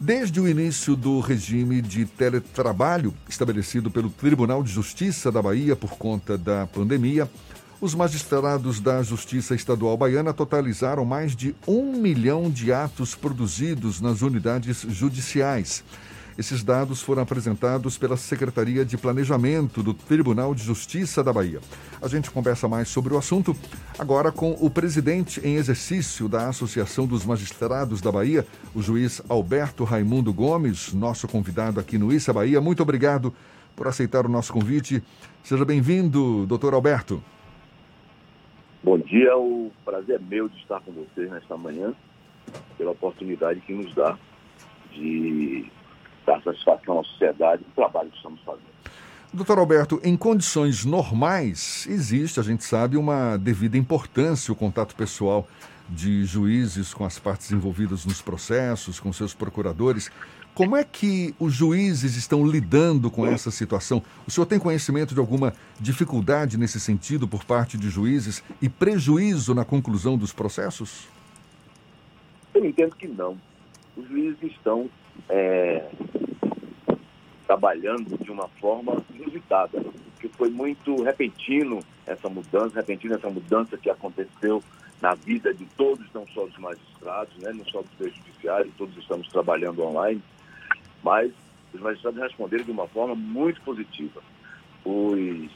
Desde o início do regime de teletrabalho estabelecido pelo Tribunal de Justiça da Bahia por conta da pandemia, os magistrados da Justiça Estadual Baiana totalizaram mais de um milhão de atos produzidos nas unidades judiciais. Esses dados foram apresentados pela Secretaria de Planejamento do Tribunal de Justiça da Bahia. A gente conversa mais sobre o assunto agora com o presidente em exercício da Associação dos Magistrados da Bahia, o juiz Alberto Raimundo Gomes, nosso convidado aqui no Issa Bahia. Muito obrigado por aceitar o nosso convite. Seja bem-vindo, doutor Alberto. Bom dia, o prazer é meu de estar com vocês nesta manhã, pela oportunidade que nos dá de dar satisfação à sociedade do trabalho que estamos fazendo. Doutor Alberto, em condições normais, existe, a gente sabe, uma devida importância o contato pessoal de juízes com as partes envolvidas nos processos, com seus procuradores. Como é que os juízes estão lidando com essa situação? O senhor tem conhecimento de alguma dificuldade nesse sentido por parte de juízes e prejuízo na conclusão dos processos? Eu entendo que não. Os juízes estão é, trabalhando de uma forma inusitada, que foi muito repentino essa mudança, repentino essa mudança que aconteceu na vida de todos, não só dos magistrados, né, não só dos judiciários, todos estamos trabalhando online, mas os magistrados responderam de uma forma muito positiva. Os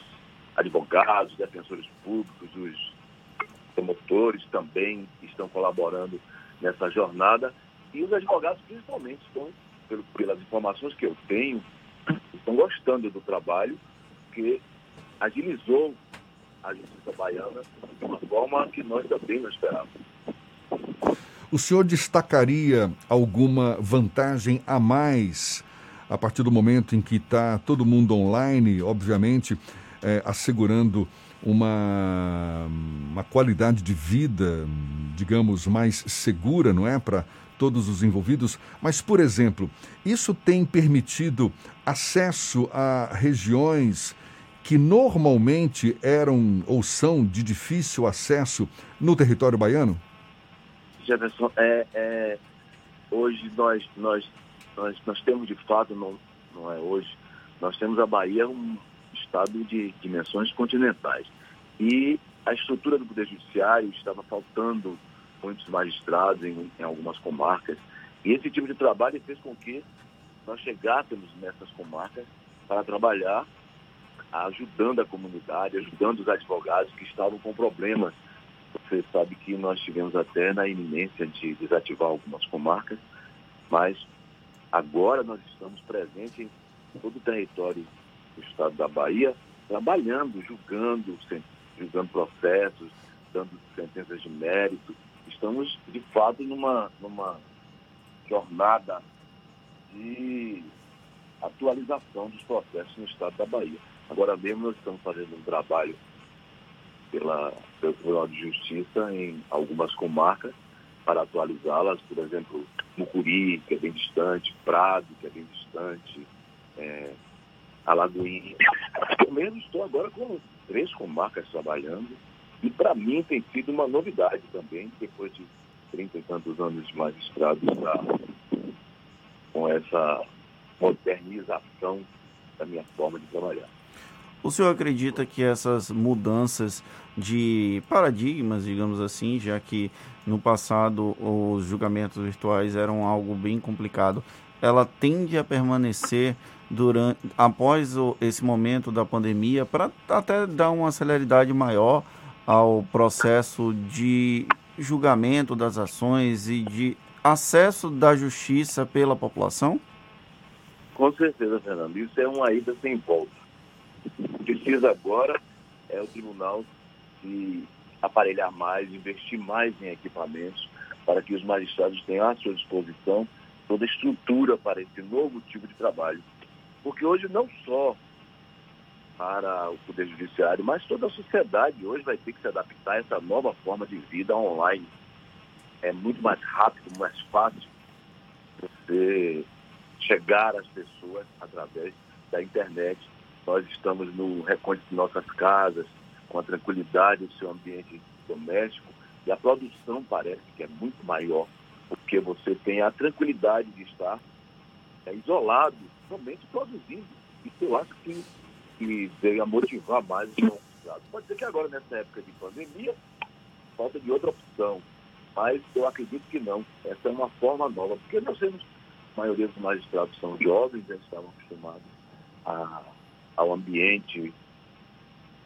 advogados, defensores públicos, os promotores também estão colaborando nessa jornada e os advogados, principalmente, estão, pelas informações que eu tenho, estão gostando do trabalho que agilizou a justiça baiana de uma forma que nós também não esperávamos. O senhor destacaria alguma vantagem a mais a partir do momento em que está todo mundo online, obviamente, é, assegurando uma, uma qualidade de vida, digamos, mais segura, não é? Para todos os envolvidos, mas, por exemplo, isso tem permitido acesso a regiões que normalmente eram ou são de difícil acesso no território baiano? Jefferson, é, é, hoje nós, nós, nós, nós temos de fato, não, não é hoje, nós temos a Bahia um estado de dimensões continentais. E a estrutura do Poder Judiciário estava faltando muitos magistrados em, em algumas comarcas. E esse tipo de trabalho fez com que nós chegássemos nessas comarcas para trabalhar ajudando a comunidade, ajudando os advogados que estavam com problemas. Você sabe que nós tivemos até na iminência de desativar algumas comarcas, mas agora nós estamos presentes em todo o território do estado da Bahia, trabalhando, julgando, julgando processos, dando sentenças de mérito, estamos, de fato, numa, numa jornada de atualização dos processos no estado da Bahia. Agora mesmo nós estamos fazendo um trabalho pela, pelo Tribunal de Justiça em algumas comarcas para atualizá-las, por exemplo, Mucuri, que é bem distante, Prado, que é bem distante, é, Alagoinha. Eu mesmo estou agora com três comarcas trabalhando e para mim tem sido uma novidade também, depois de 30 e tantos anos de magistrado, com essa modernização da minha forma de trabalhar. O senhor acredita que essas mudanças de paradigmas, digamos assim, já que no passado os julgamentos virtuais eram algo bem complicado, ela tende a permanecer durante após o, esse momento da pandemia para até dar uma celeridade maior ao processo de julgamento das ações e de acesso da justiça pela população? Com certeza, Fernando. Isso é uma ida sem volta. Precisa agora é o tribunal se aparelhar mais, investir mais em equipamentos para que os magistrados tenham à sua disposição toda a estrutura para esse novo tipo de trabalho. Porque hoje não só para o Poder Judiciário, mas toda a sociedade hoje vai ter que se adaptar a essa nova forma de vida online. É muito mais rápido, mais fácil você chegar às pessoas através da internet. Nós estamos no recôndito de nossas casas, com a tranquilidade do seu ambiente doméstico, e a produção parece que é muito maior, porque você tem a tranquilidade de estar é, isolado, somente produzindo. Isso eu acho que, que veio a motivar mais os magistrados. Pode ser que agora, nessa época de pandemia, falta de outra opção. Mas eu acredito que não. Essa é uma forma nova, porque nós temos, a maioria dos magistrados são jovens, eles estavam acostumados a, ao ambiente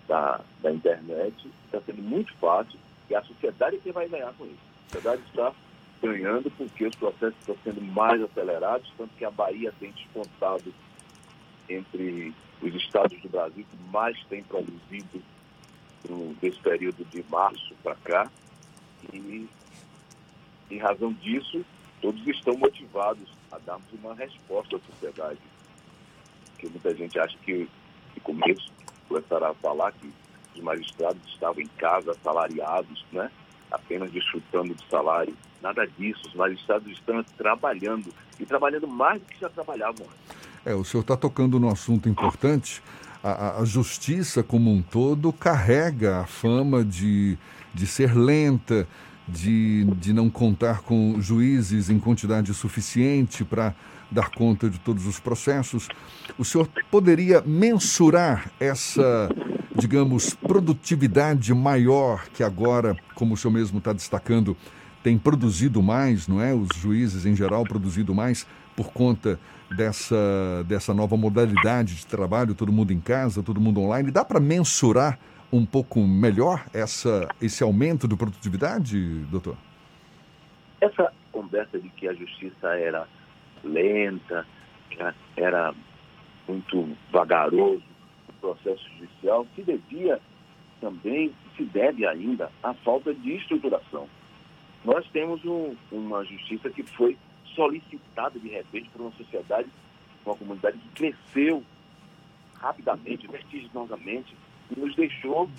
da, da internet, está sendo muito fácil e a sociedade é quem vai ganhar com isso. A sociedade está ganhando porque os processos estão sendo mais acelerados, tanto que a Bahia tem descontado entre os estados do Brasil que mais tem produzido no, desse período de março para cá. E, em razão disso, todos estão motivados a darmos uma resposta à sociedade. Porque muita gente acha que, de começo, começará a falar que os magistrados estavam em casa, assalariados, né? Apenas desfrutando de salário. Nada disso. Os magistrados estão trabalhando e trabalhando mais do que já trabalhavam. É, o senhor está tocando num assunto importante. A, a, justiça como um todo carrega a fama de, de ser lenta, de, de não contar com juízes em quantidade suficiente para dar conta de todos os processos. O senhor poderia mensurar essa, digamos, produtividade maior que agora, como o senhor mesmo está destacando, tem produzido mais, não é? Os juízes em geral produzido mais por conta dessa, dessa nova modalidade de trabalho, todo mundo em casa, todo mundo online. Dá para mensurar um pouco melhor essa, esse aumento de produtividade, doutor? Essa conversa de que a justiça era lenta, era muito vagaroso o processo judicial, se devia também, se deve ainda, à falta de estruturação. Nós temos um, uma justiça que foi solicitada de repente por uma sociedade, uma comunidade que cresceu rapidamente, vertiginosamente, nos deixou,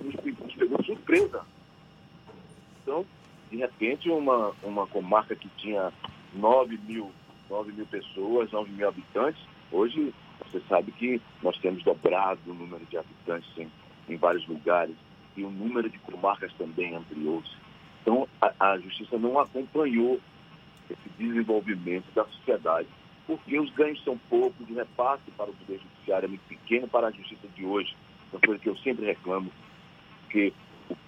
nos, pegou surpresa. Então, de repente, uma, uma comarca que tinha 9 mil, 9 mil pessoas, 9 mil habitantes. Hoje, você sabe que nós temos dobrado o número de habitantes em, em vários lugares e o número de comarcas também ampliou-se. Então, a, a justiça não acompanhou esse desenvolvimento da sociedade, porque os ganhos são poucos, o repasse para o Poder Judiciário é muito pequeno para a justiça de hoje. Uma coisa que eu sempre reclamo, que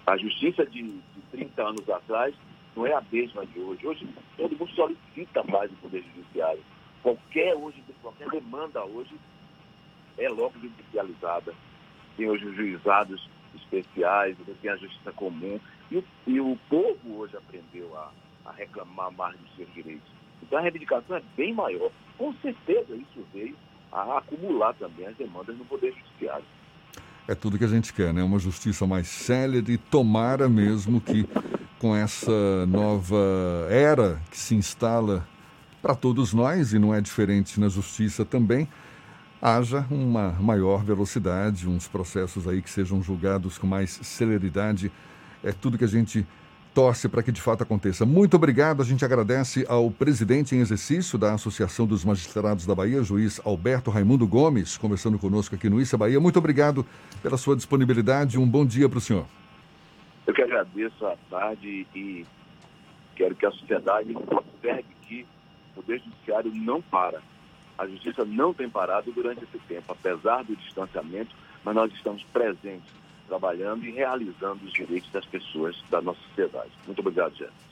a justiça de, de 30 anos atrás não é a mesma de hoje. Hoje todo mundo solicita mais o Poder Judiciário. Qualquer, hoje, qualquer demanda hoje é logo judicializada. Tem hoje os juizados especiais, tem a justiça comum. E, e o povo hoje aprendeu a, a, reclamar mais dos seus direitos. Então a reivindicação é bem maior. Com certeza isso veio a acumular também as demandas no Poder Judiciário. É tudo que a gente quer, né? Uma justiça mais célere e tomara mesmo que com essa nova era que se instala para todos nós, e não é diferente na justiça também, haja uma maior velocidade, uns processos aí que sejam julgados com mais celeridade. É tudo que a gente torce para que de fato aconteça. Muito obrigado, a gente agradece ao presidente em exercício da Associação dos Magistrados da Bahia, juiz Alberto Raimundo Gomes, conversando conosco aqui no Issa Bahia. Muito obrigado pela sua disponibilidade, um bom dia para o senhor. Eu que agradeço a tarde e quero que a sociedade observe que o Poder Judiciário não para. A Justiça não tem parado durante esse tempo, apesar do distanciamento, mas nós estamos presentes, trabalhando e realizando os direitos das pessoas da nossa sociedade. Muito obrigado, Jéssica.